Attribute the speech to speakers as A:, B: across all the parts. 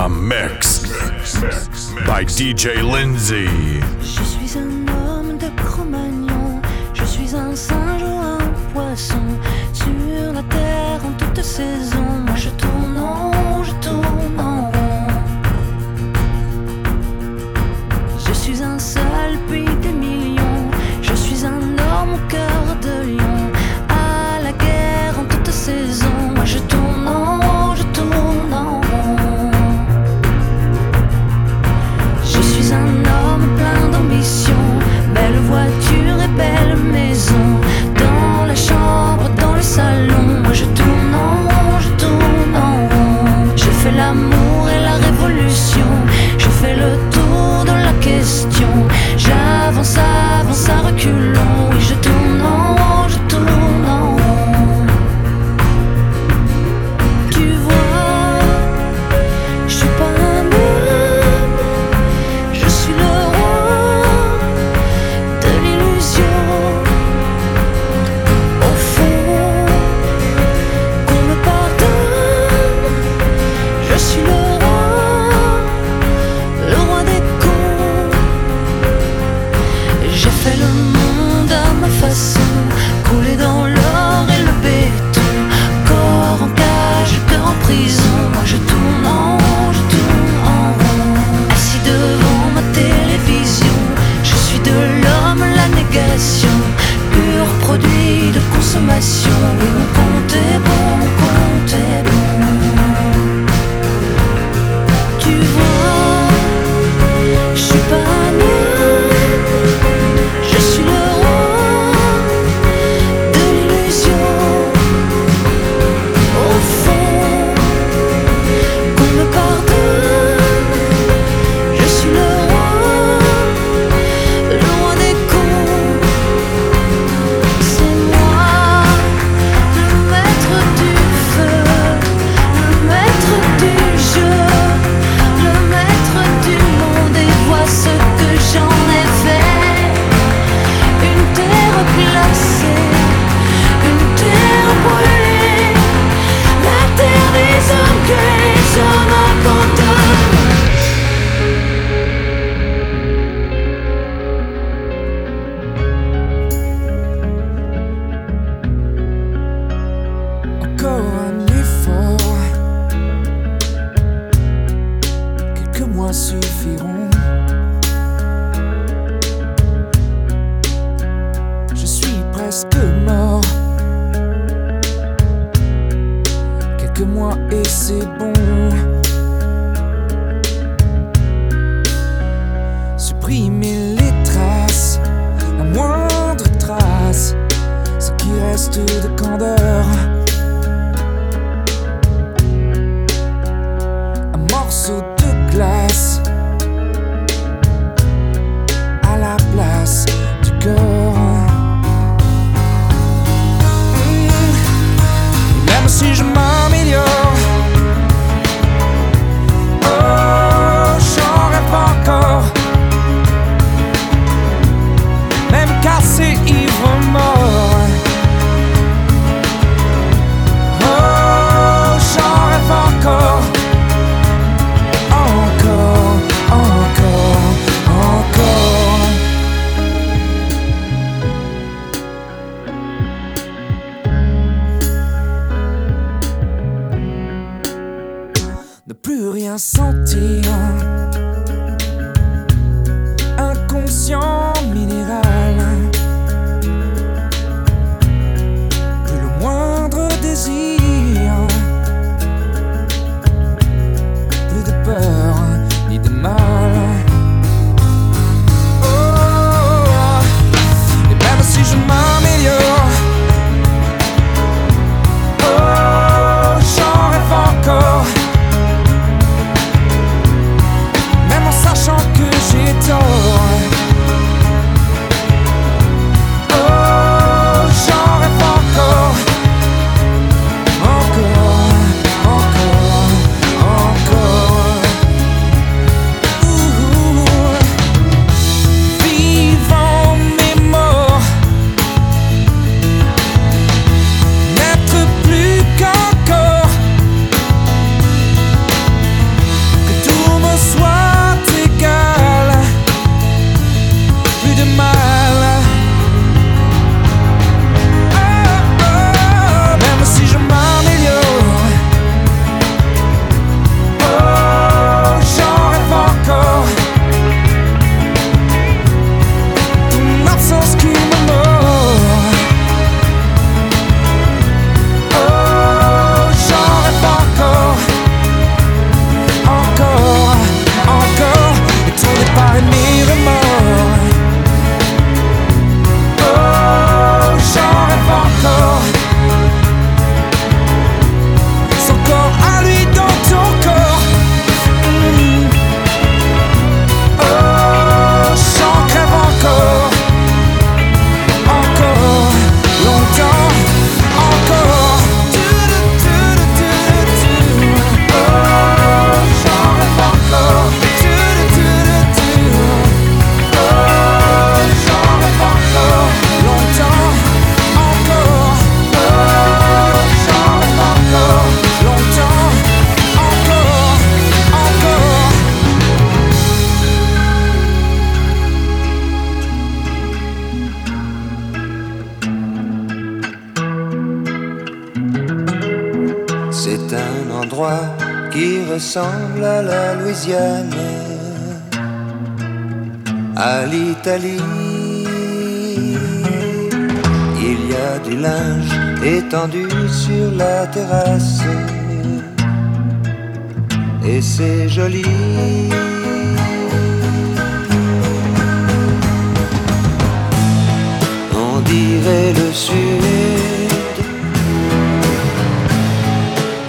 A: A mix by DJ Lindsay.
B: Je suis un homme de Cro-Magnon, je suis un singe ou un poisson, sur la terre en toute saison.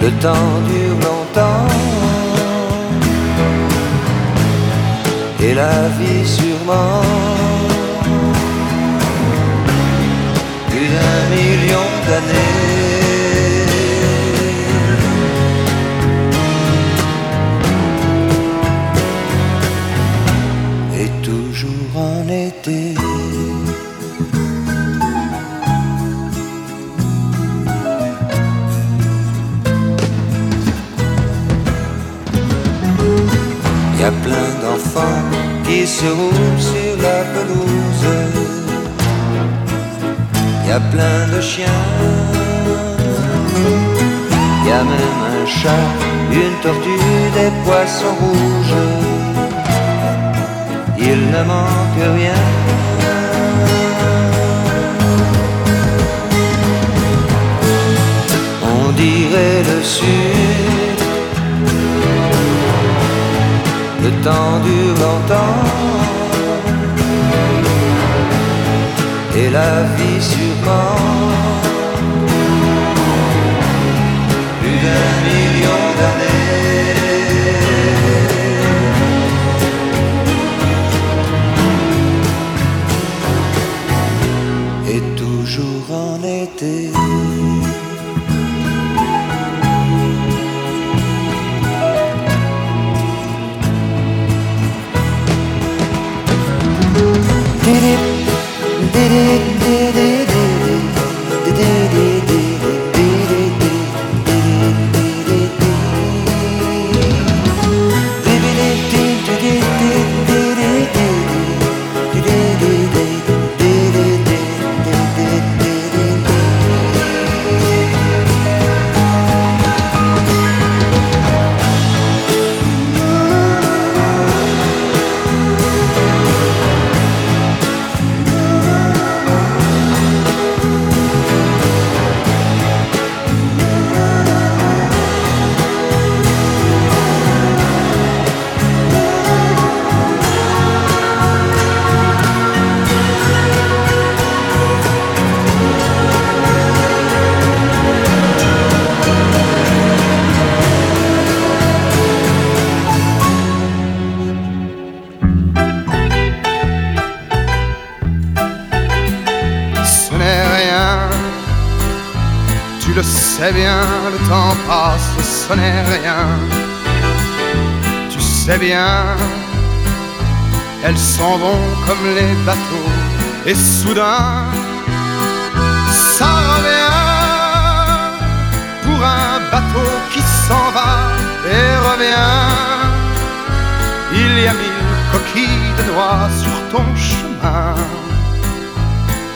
B: Le
C: temps dure longtemps. Et la vie sûrement. Plus d'un million d'années. Y a plein d'enfants qui se roulent sur la pelouse. Y a plein de chiens. Y a même un chat, une tortue, des poissons rouges. Il ne manque rien. On dirait le sud le temps dure longtemps. Et la vie sûrement plus d'un million
D: Ce sais bien, le temps passe, ce n'est rien. Tu sais bien, elles s'en vont comme les bateaux, et soudain, ça revient pour un bateau qui s'en va et revient. Il y a mille coquilles de noix sur ton chemin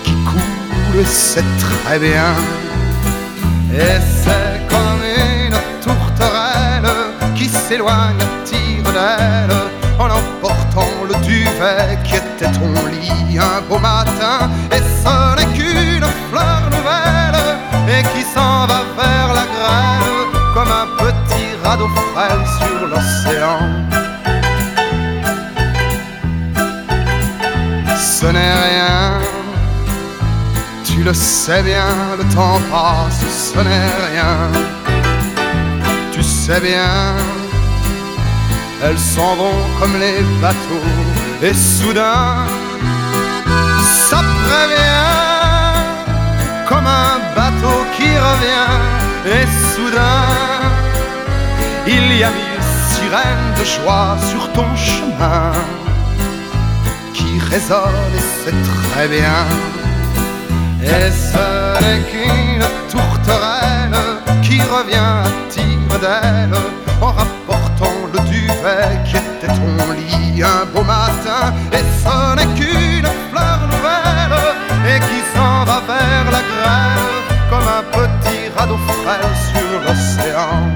D: qui coule, c'est très bien. Et c'est comme une tourterelle qui s'éloigne tire d'aile en emportant le duvet qui était ton lit un beau matin. Et ce n'est qu'une fleur nouvelle et qui s'en va vers la grêle comme un petit radeau frêle sur l'océan. Ce n'est rien, le sais bien, le temps passe, ce n'est rien. Tu sais bien, elles s'en vont comme les bateaux, et soudain, ça prévient, comme un bateau qui revient, et soudain, il y a mille sirènes de joie sur ton chemin qui résonne et c'est très bien. Et ce n'est qu'une tourterelle qui revient à tire d'aile en rapportant le duvet qui était ton lit un beau matin? Et ce n'est qu'une fleur nouvelle et qui s'en va vers la grêle comme un petit radeau frêle sur l'océan?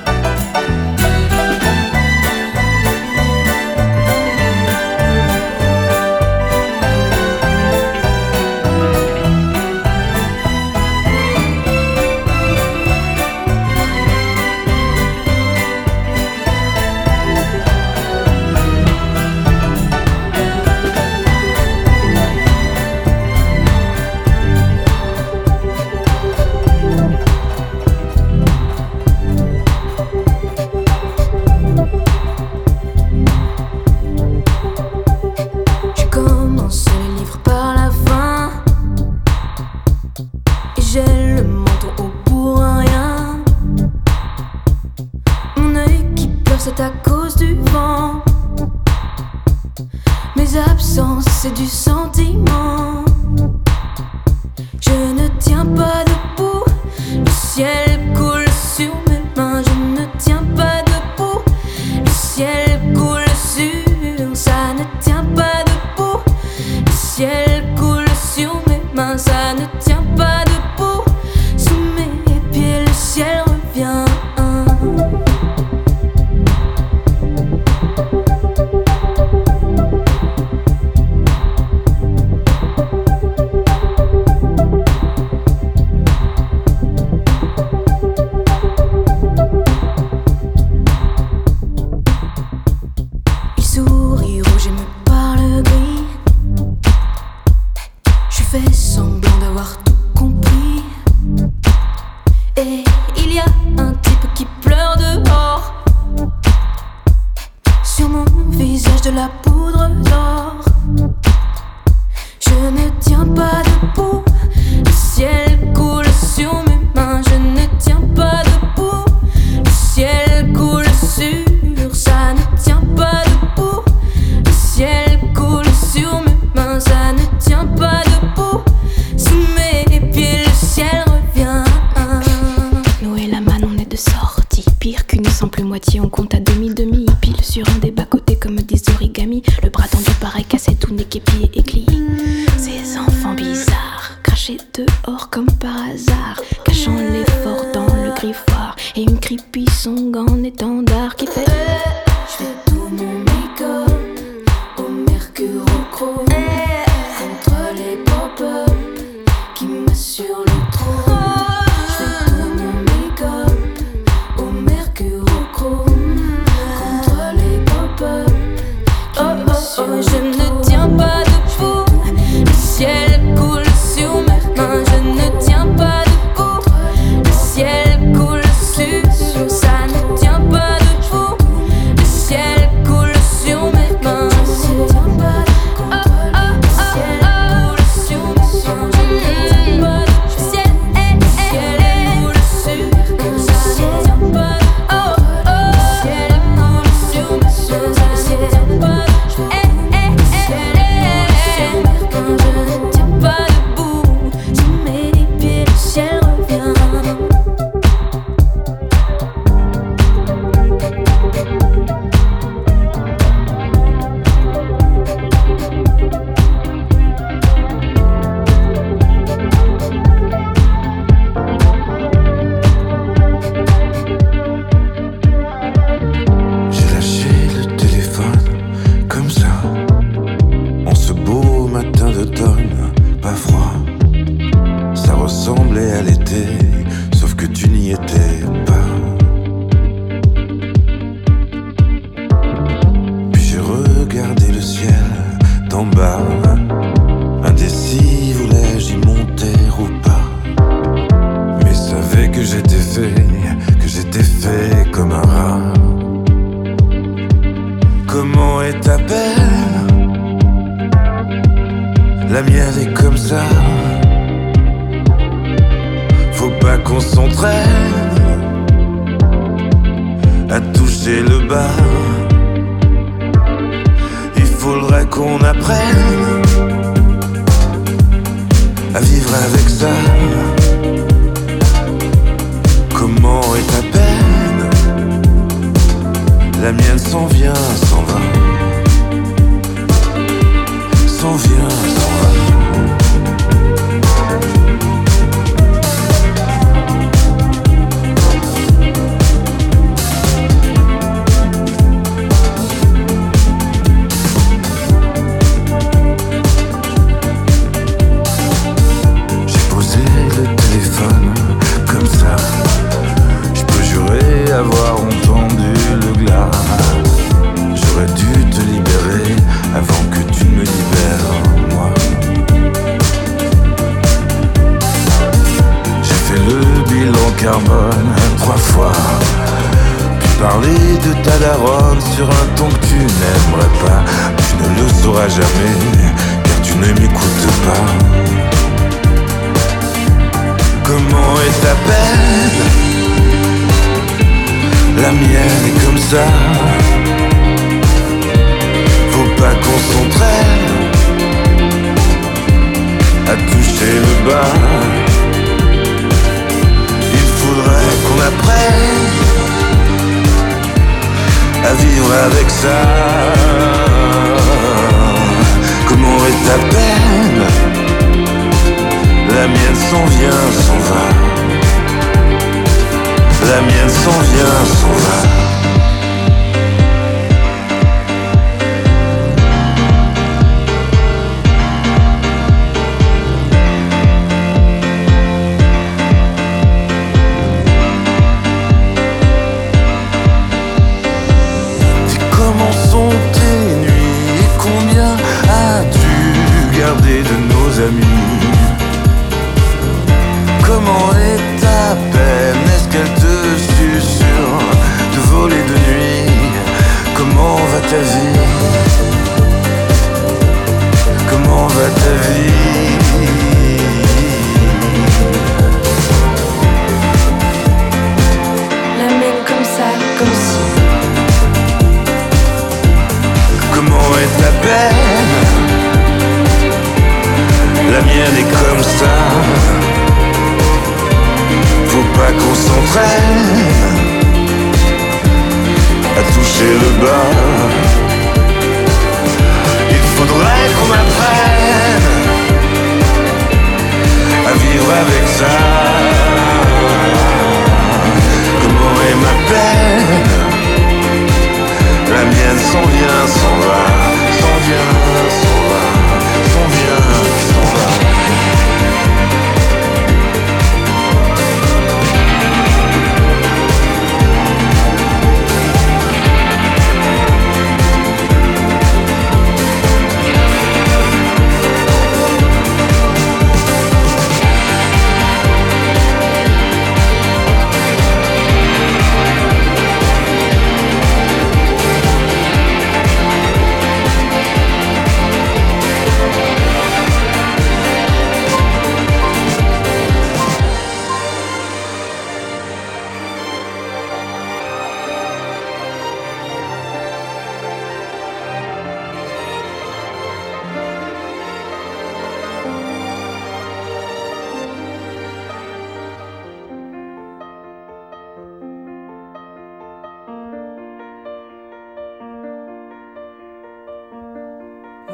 E: la mienne s'en vient, s'en va.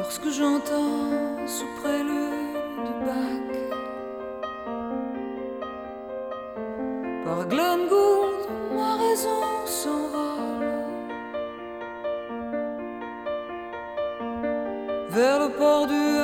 F: Lorsque j'entends sous prélude de Bach Par Glengould ma raison s'envole. Vers le port du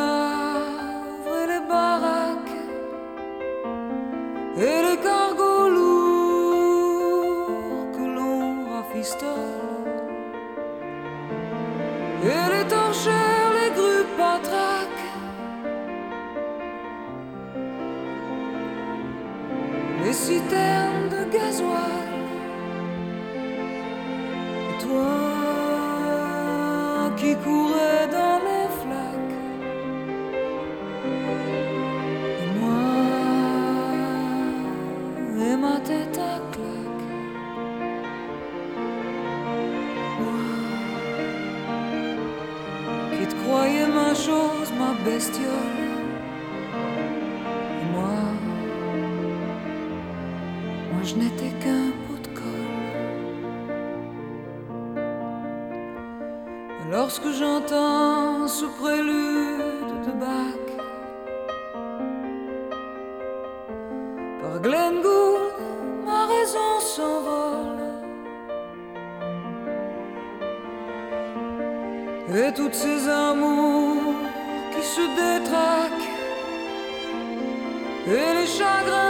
F: lorsque j'entends ce prélude de Bach par Glengould, ma raison s'envole. Et toutes ces amours qui se détraquent et les chagrins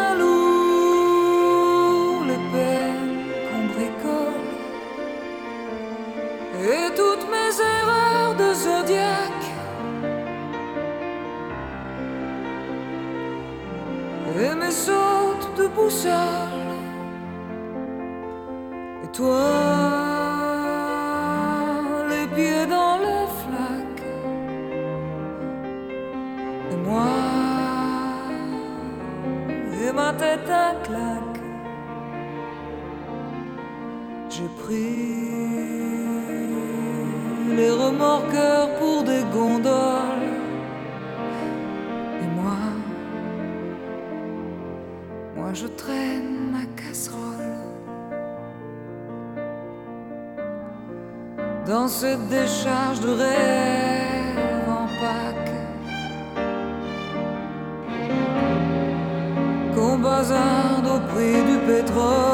F: je traîne ma casserole dans cette décharge de rêve en Pâques. Qu'on bazarde au prix du pétrole.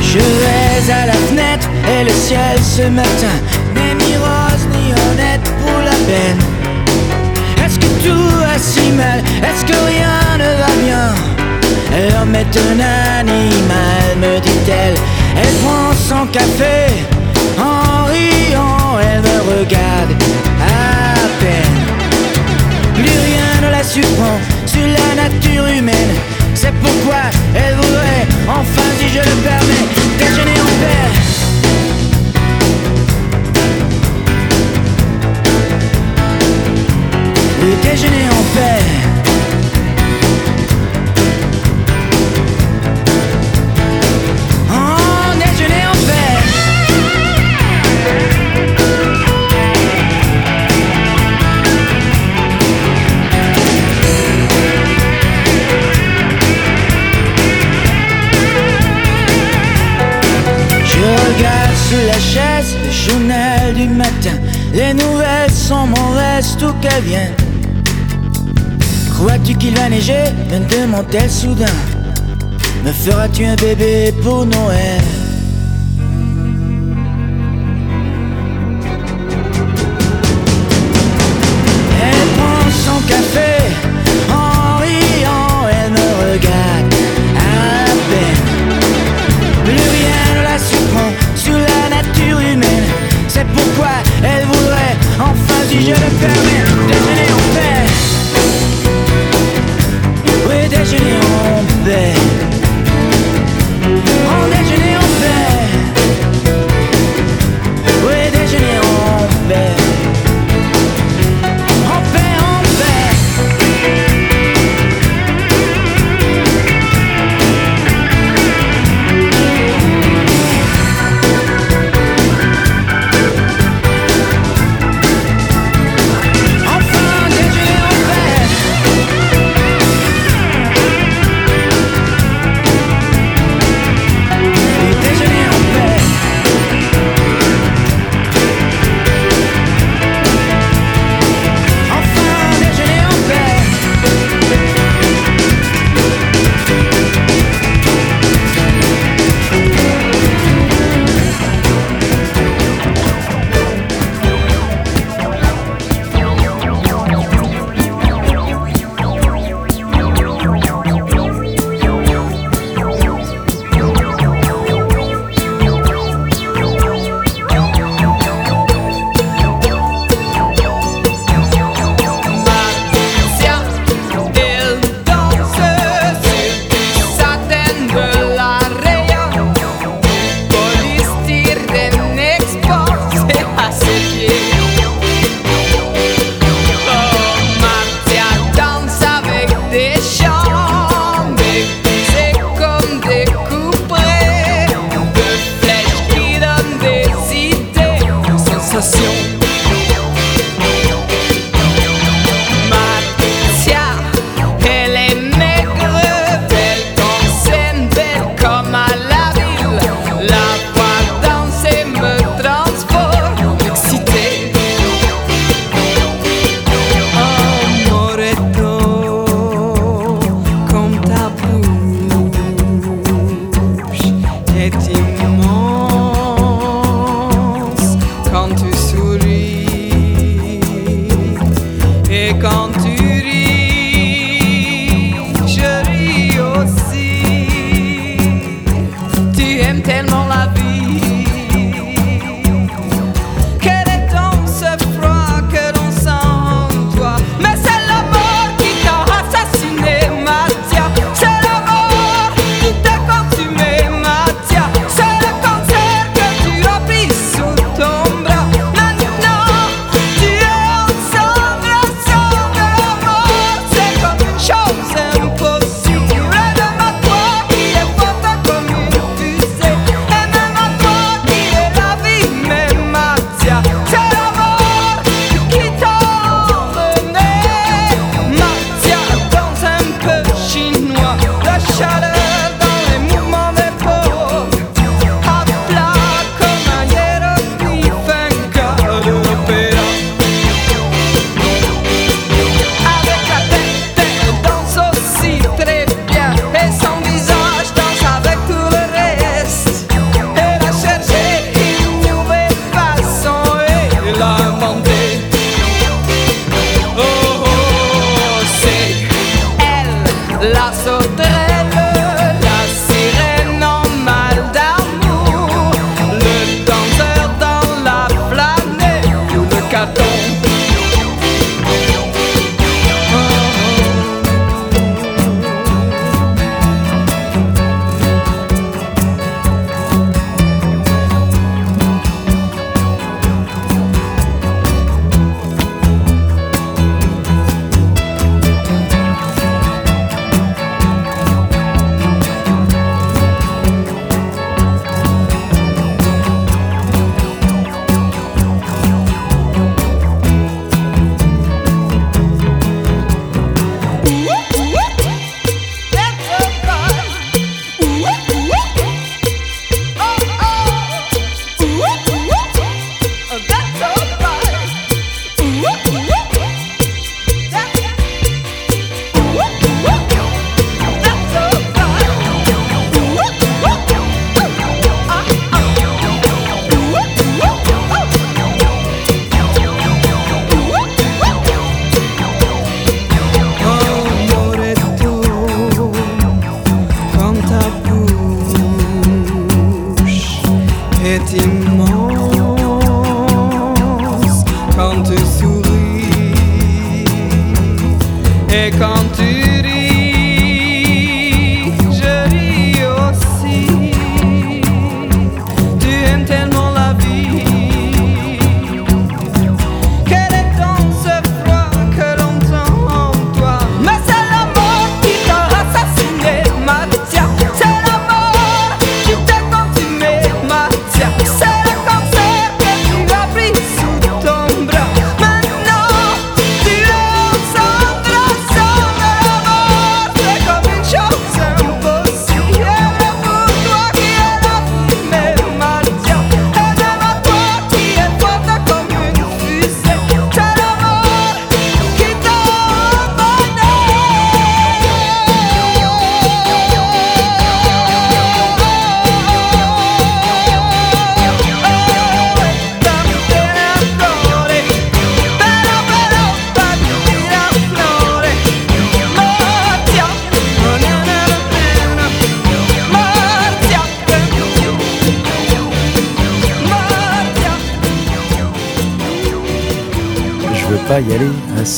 G: Je vais à la fenêtre et le ciel ce matin n'est ni rose ni honnête pour la peine. Est-ce que tout va si mal? Est-ce que rien ne va bien? L'homme est un animal, me dit-elle. Elle prend son café en riant, elle me regarde à peine. Sur la nature humaine. C'est pourquoi elle voudrait, enfin si je le permets, déjeuner en paix. Le déjeuner en paix. Matin. Les nouvelles sont mauvaises, tout qu'elles viennent. Crois-tu qu'il va neiger? Me demande-t-elle soudain. Me feras-tu un bébé pour Noël? Si je le permets, déjeuner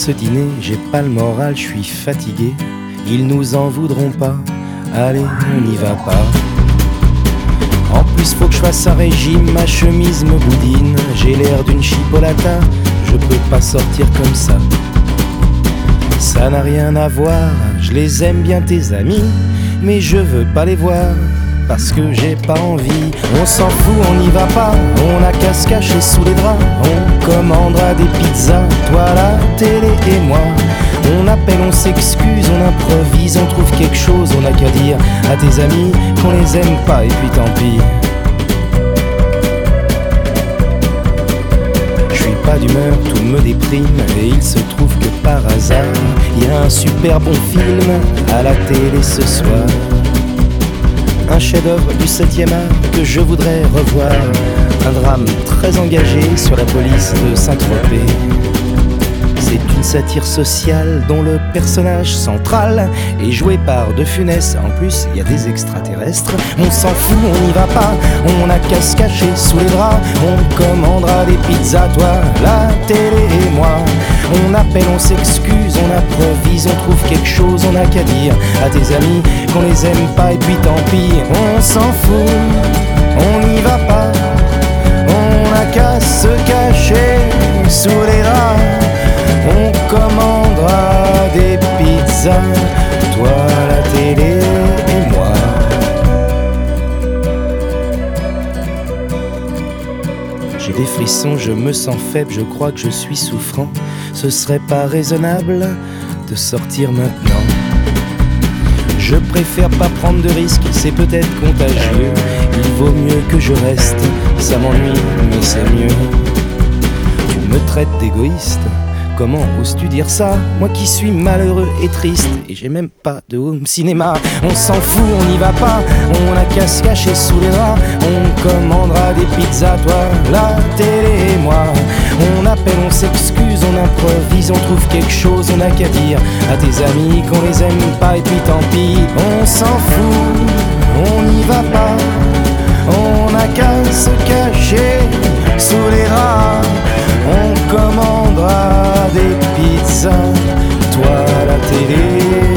H: ce dîner, j'ai pas le moral, je suis fatigué. Ils nous en voudront pas, allez, on n'y va pas. En plus, faut que je fasse un régime, ma chemise me boudine. J'ai l'air d'une chipolata, je peux pas sortir comme ça. Ça n'a rien à voir, je les aime bien tes amis, mais je veux pas les voir parce que j'ai pas envie. On s'en fout, on n'y va pas, on a qu'à se cacher sous les draps. On commandera des pizzas, toi la télé et moi. On appelle, on s'excuse, on improvise, on trouve quelque chose, on a qu'à dire à tes amis qu'on les aime pas et puis tant pis. Je suis pas d'humeur, tout me déprime et il se trouve que par hasard, il y a un super bon film à la télé ce soir. Un chef-d'œuvre du 7e art que je voudrais revoir. Un drame très engagé sur la police de Saint-Tropez. C'est une satire sociale dont le personnage central est joué par De Funès. En plus, il y a des extraterrestres. On s'en fout, on n'y va pas. On a qu'à se cacher sous les draps. On commandera des pizzas, toi, la télé et moi. On appelle, on s'excuse, on improvise, on trouve quelque chose, on a qu'à dire à tes amis qu'on les aime pas et puis tant pis. On s'en fout, on n'y va pas. On a qu'à se Je me sens faible, je crois que je suis souffrant. Ce serait pas raisonnable de sortir maintenant. Je préfère pas prendre de risques, c'est peut-être contagieux. Il vaut mieux que je reste, ça m'ennuie, mais c'est mieux. Tu me traites d'égoïste
I: comment oses-tu dire ça Moi qui suis malheureux et triste, et j'ai même pas de home cinéma. On s'en fout, on n'y va pas, on a qu'à se cacher sous les draps. On commandera des pizzas, toi, la télé et moi. On appelle, on s'excuse, on improvise, on trouve quelque chose, on a qu'à dire à tes amis qu'on les aime pas, et puis tant pis, on s'en fout, on n'y va pas. Qu'à se cacher sous les rats. On commandera des pizzas, toi la télé,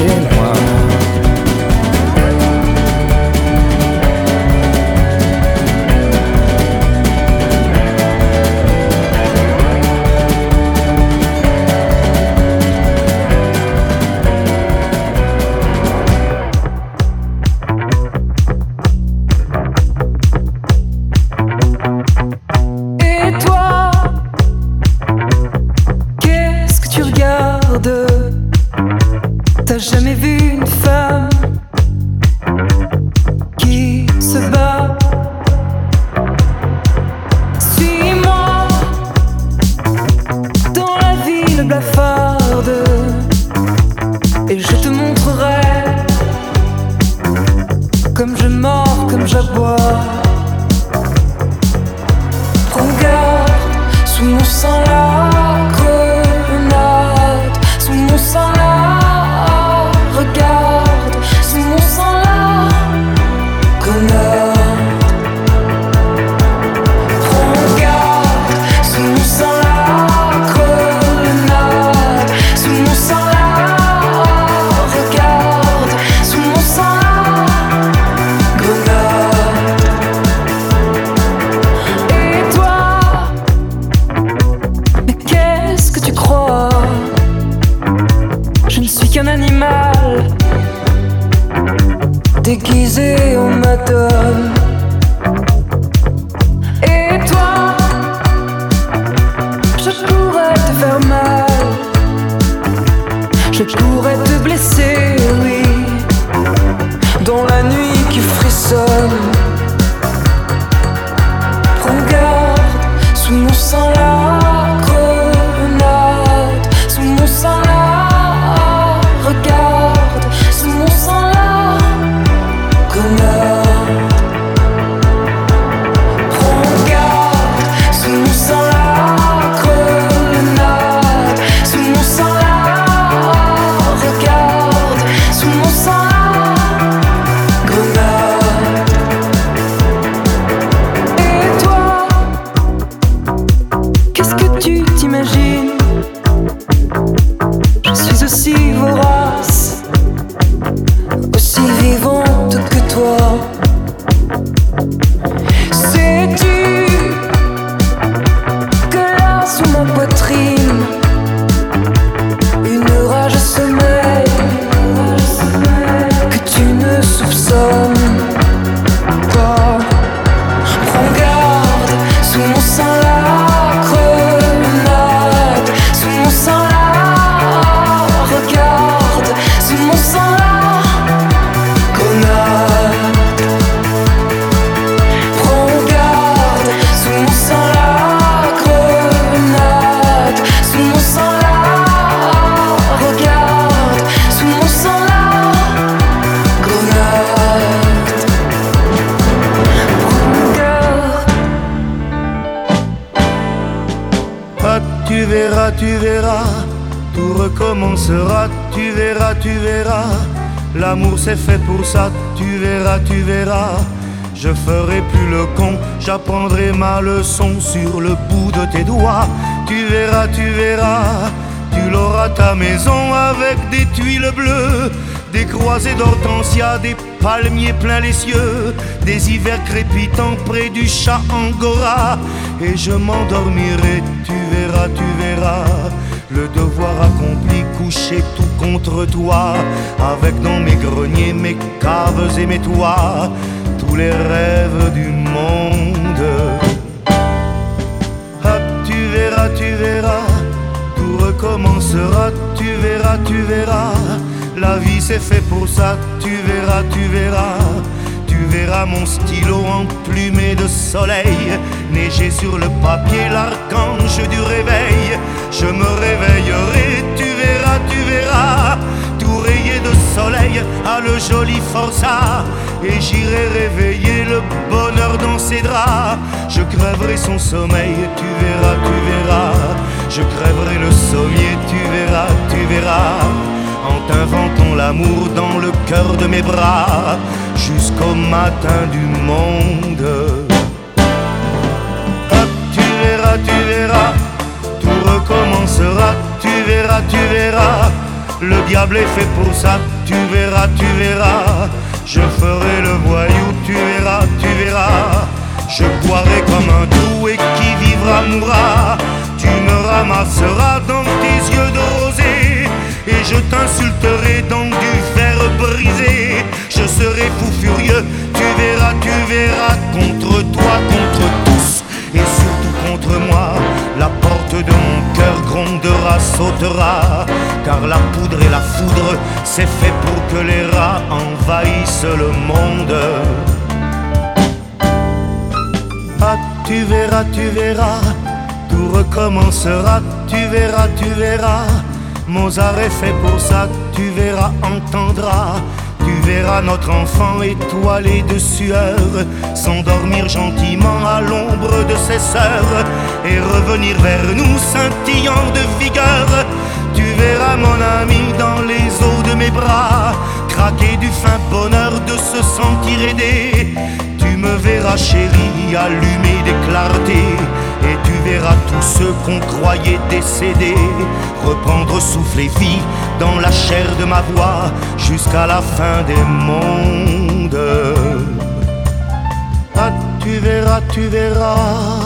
J: leçon sur le bout de tes doigts. Tu verras, tu verras, tu l'auras ta maison avec des tuiles bleues, des croisées d'hortensia, des palmiers pleins les cieux, des hivers crépitants près du chat angora. Et je m'endormirai, tu verras, tu verras. Le devoir accompli, couché tout contre toi, avec dans mes greniers, mes caves et mes toits, tous les rêves du monde tu verras, tout recommencera, tu verras, tu verras. La vie c'est fait pour ça, tu verras, tu verras. Tu verras mon stylo emplumé de soleil, neiger sur le papier l'archange du réveil. Je me réveillerai, tu verras, tu verras, tout rayé de soleil à le joli forçat. Et j'irai réveiller le bonheur dans ses draps. Je crèverai son sommeil, tu verras, tu verras. Je crèverai le sommier, tu verras, tu verras. En t'inventant l'amour dans le cœur de mes bras, jusqu'au matin du monde. Tu verras, tu verras, tout recommencera, tu verras, tu verras. Le diable est fait pour ça, tu verras, tu verras. Je ferai le voyou, tu verras, tu verras. Je boirai comme un doux et qui vivra mourra. Tu me ramasseras dans tes yeux de rosée et je t'insulterai dans du fer brisé. Je serai fou furieux, tu verras, tu verras contre toi, contre tous et surtout moi. La porte de mon cœur grondera, sautera, car la poudre et la foudre, c'est fait pour que les rats envahissent le monde. Ah, tu verras, tu verras, tout recommencera, tu verras, tu verras. Mozart est fait pour ça, tu verras, entendras. Tu verras notre enfant étoilé de sueur s'endormir gentiment à l'ombre de ses sœurs et revenir vers nous scintillant de vigueur. Tu verras mon ami dans les eaux de mes bras craquer du fin bonheur de se sentir aidé. Tu me verras chérie allumer des clartés et tu verras tous ceux qu'on croyait décédés reprendre souffle et vie dans la chair de ma voix jusqu'à la fin des mondes. Ah, tu verras, tu verras.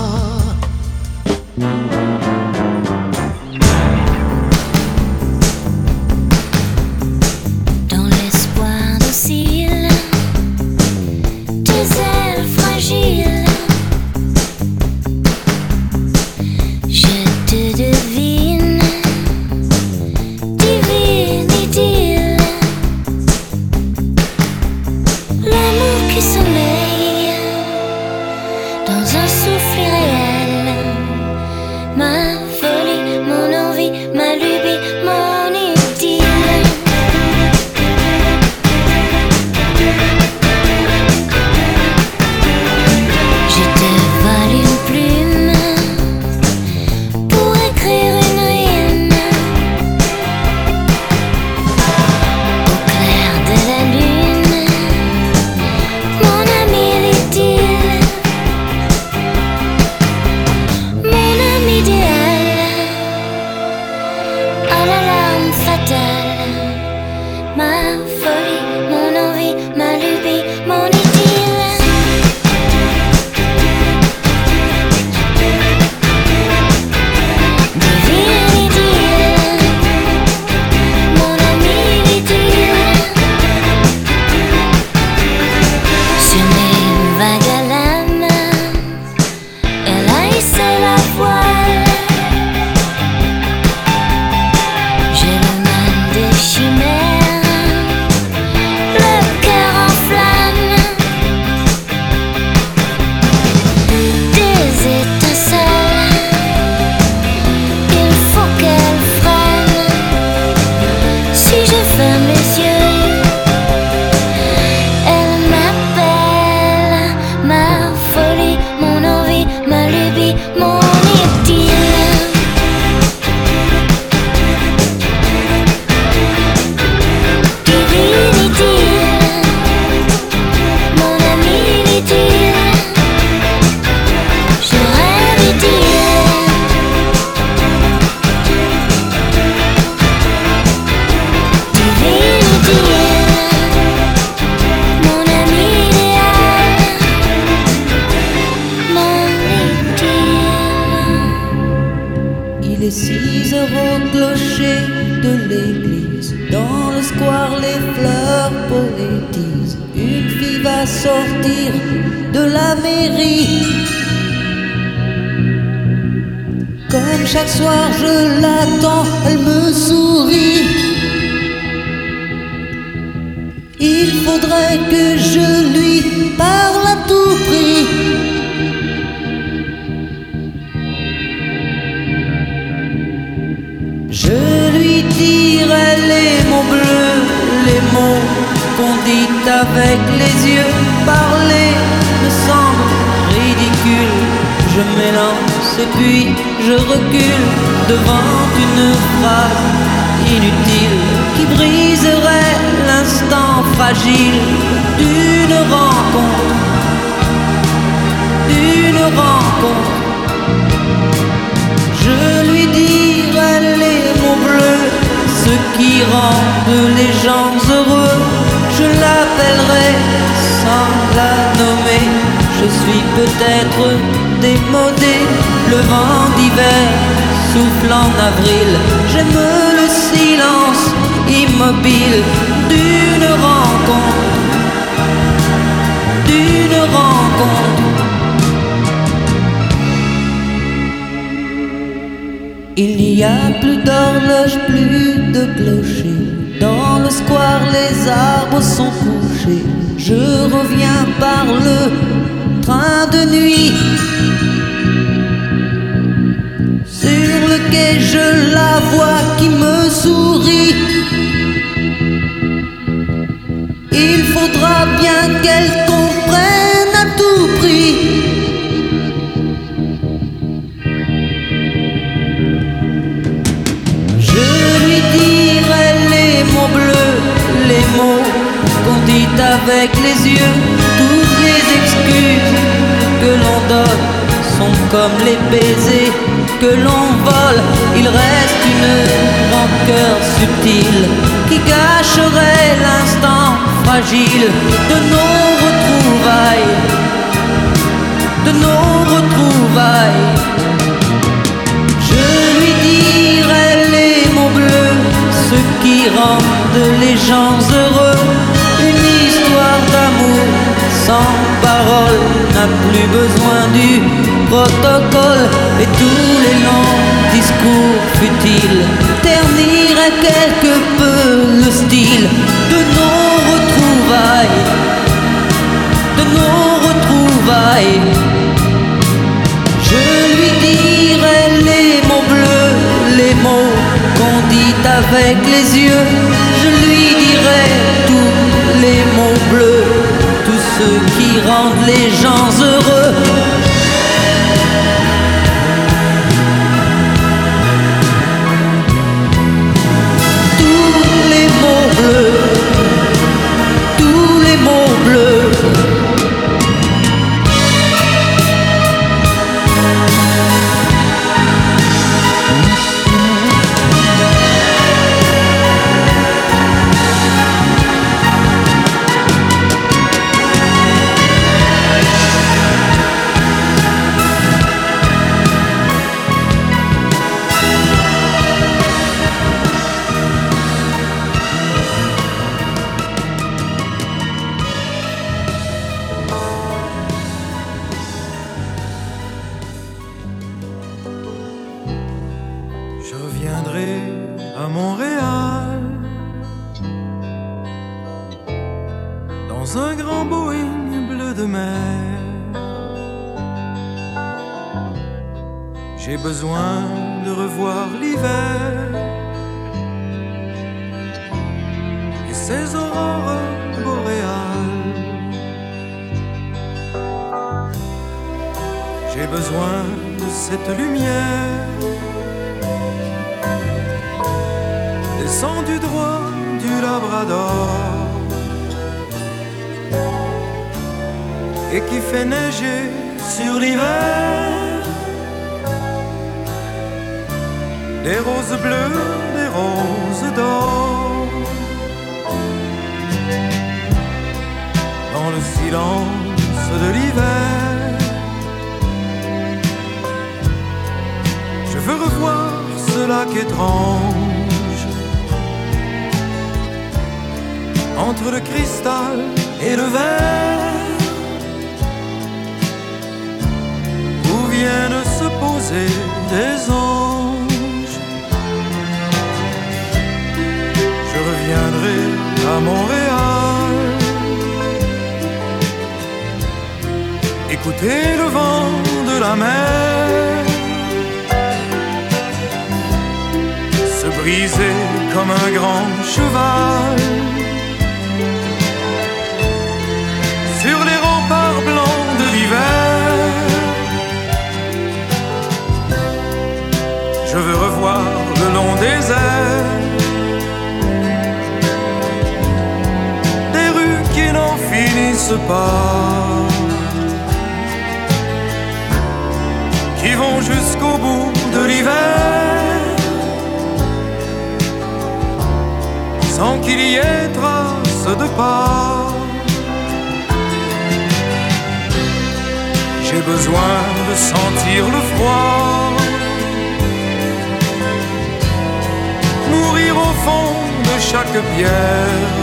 K: Je
C: reviens par le train de nuit. Sur le quai, je la vois qui me sourit. Il faudra bien qu'elle comprenne avec les yeux. Toutes les excuses que l'on donne sont comme les baisers que l'on vole. Il reste une rancœur subtile qui cacherait l'instant fragile de nos retrouvailles. De nos retrouvailles. Je lui dirai les mots bleus, ce qui rendent les gens heureux. Histoire d'amour sans parole n'a plus besoin du protocole et tous les longs discours futiles terniraient quelque peu le style de nos retrouvailles. De nos retrouvailles. Je lui dirai les mots bleus, les mots qu'on dit avec les yeux. Je lui dirai qui rendent les gens heureux.
B: À Montréal dans un grand Boeing bleu de mer. J'ai besoin de revoir l'hiver et ses aurores boréales. J'ai besoin de cette lumière Et qui fait neiger sur l'hiver. Des roses bleues, des roses d'or. Dans le silence de l'hiver, je veux revoir ce lac étrange entre le cristal et le verre où viennent se poser des anges? Je reviendrai à Montréal, écouter le vent de la mer. se briser comme un grand cheval je veux revoir le long des airs. Des rues qui n'en finissent pas. Qui vont jusqu'au bout de l'hiver. Sans qu'il y ait trace de pas. J'ai besoin de sentir le froid. Au fond de chaque pierre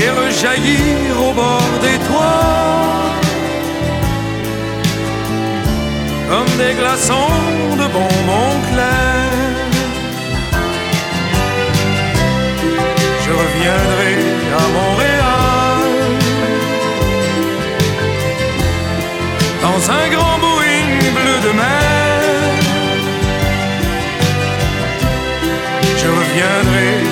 B: et rejaillir au bord des toits comme des glaçons de bonbons clairs. Je reviendrai à Montréal dans un grand Boeing bleu de mer. Reviendrai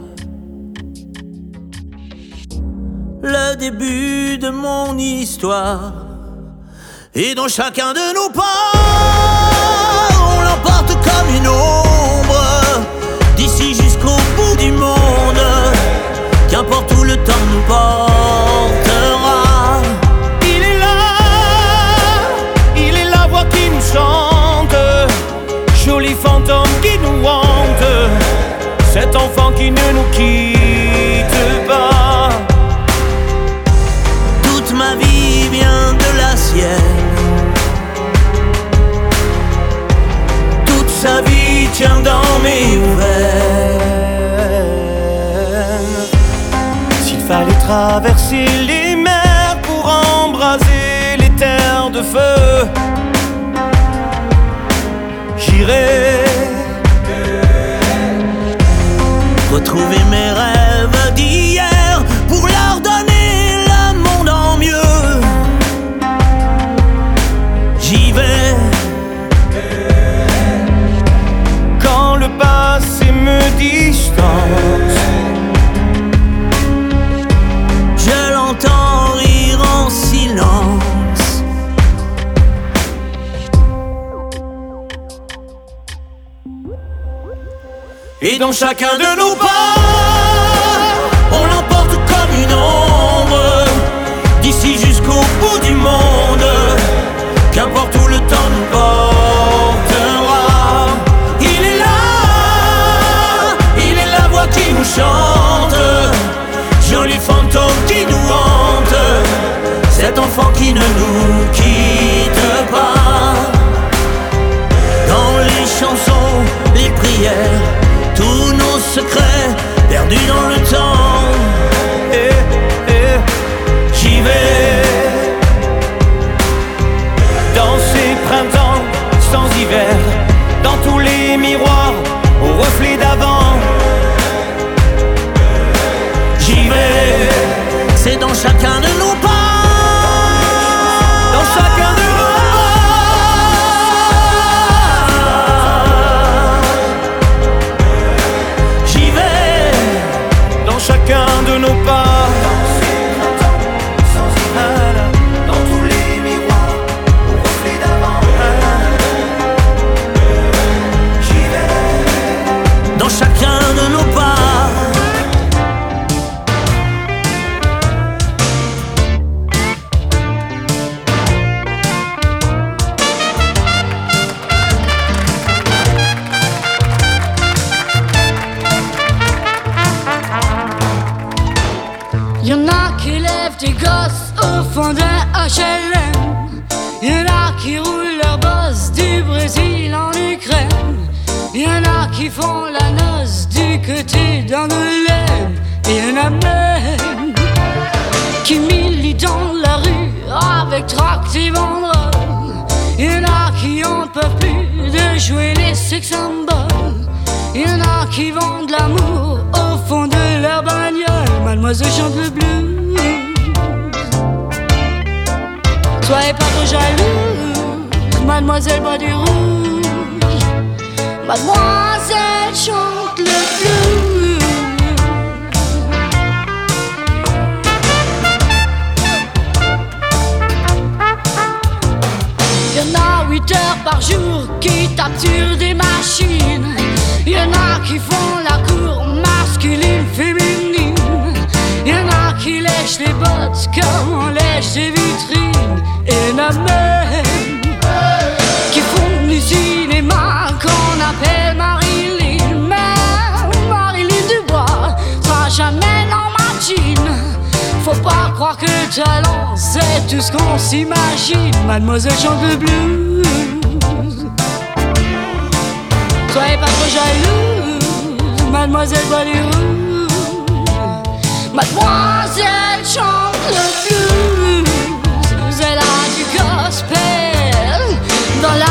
L: Début de mon histoire. Et dans chacun de nos pas, on l'emporte comme une ombre. D'ici jusqu'au bout du monde, qu'importe où le temps nous portera.
B: Il est là, il est la voix qui nous chante, joli fantôme qui nous hante, cet enfant qui ne nous quitte
L: dans mes veines.
B: S'il fallait traverser les mers pour embraser les terres de feu, j'irai
L: Retrouver mes rêves d'hier
B: Et dans chacun de nos pas,
L: On l'emporte comme une ombre, d'ici jusqu'au bout du monde. Qu'importe où le temps nous portera. Il est là, il est la voix qui nous chante. Joli fantôme qui nous hante. Cet enfant qui ne nous quitte pas. Dans les chansons, les prières, tous nos secrets perdus dans le temps.
B: eh, eh,
L: J'y vais.
B: dans ces printemps sans hiver,
K: chante le blues. Soyez pas trop jalouse, mademoiselle boit du rouge. Mademoiselle chante le blues. Y'en a 8 heures par jour qui tapent sur des machines. Y'en a qui font la lèchent les bottes comme on lèche des vitrines. Et y'en a même qui font du cinéma qu'on appelle Marilyn. Mais Marilyn Dubois sera jamais dans ma jean. Faut pas croire que le talent c'est tout ce qu'on s'imagine. Mademoiselle chante le blues. Soyez pas trop jalouse, mademoiselle rouge. Mademoiselle le blues, elle a du gospel dans la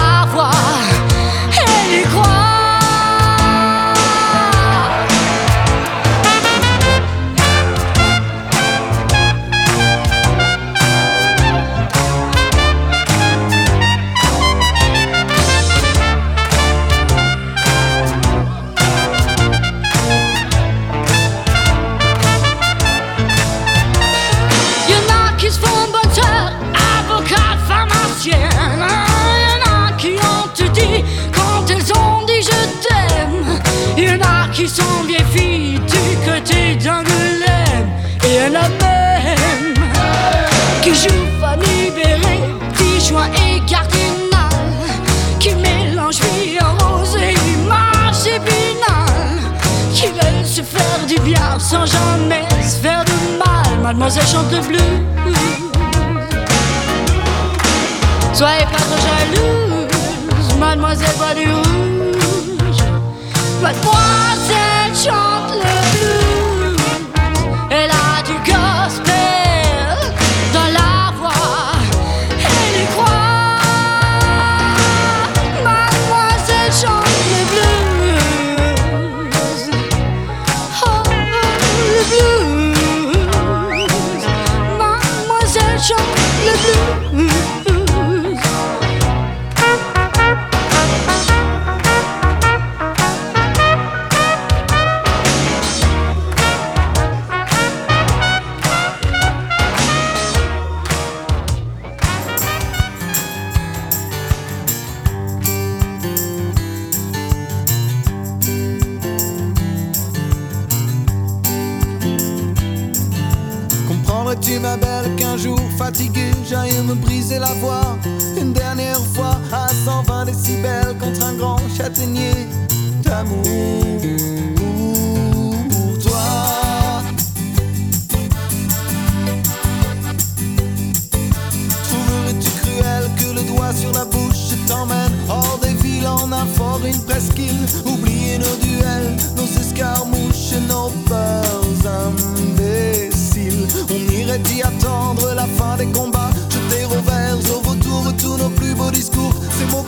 K: sans jamais se faire de mal. Mademoiselle chante le blues. Soyez pas trop jalouse, mademoiselle boit du rouge. Mademoiselle chante
H: Ma belle qu'un jour fatigué j'aille me briser la voix. Une dernière fois à 120 décibels contre un grand châtaignier d'amour pour toi. Trouverais-tu cruel que le doigt sur la bouche t'emmène? Hors des villes en un fort, une presqu'île fin des combats. Jeter au vert, au vautour tous nos plus beaux discours. Ces mots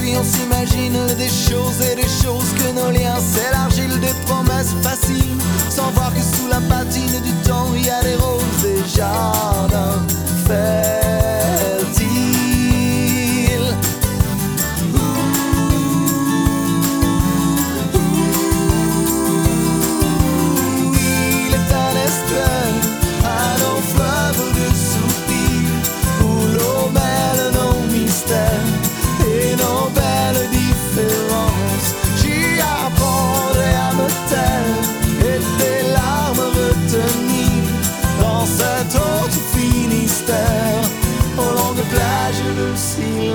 H: puis on s'imagine des choses et des choses que nos liens s'élargissent, des promesses faciles, sans voir que sous la patine du temps il y a des roses et jardins fertiles. mercy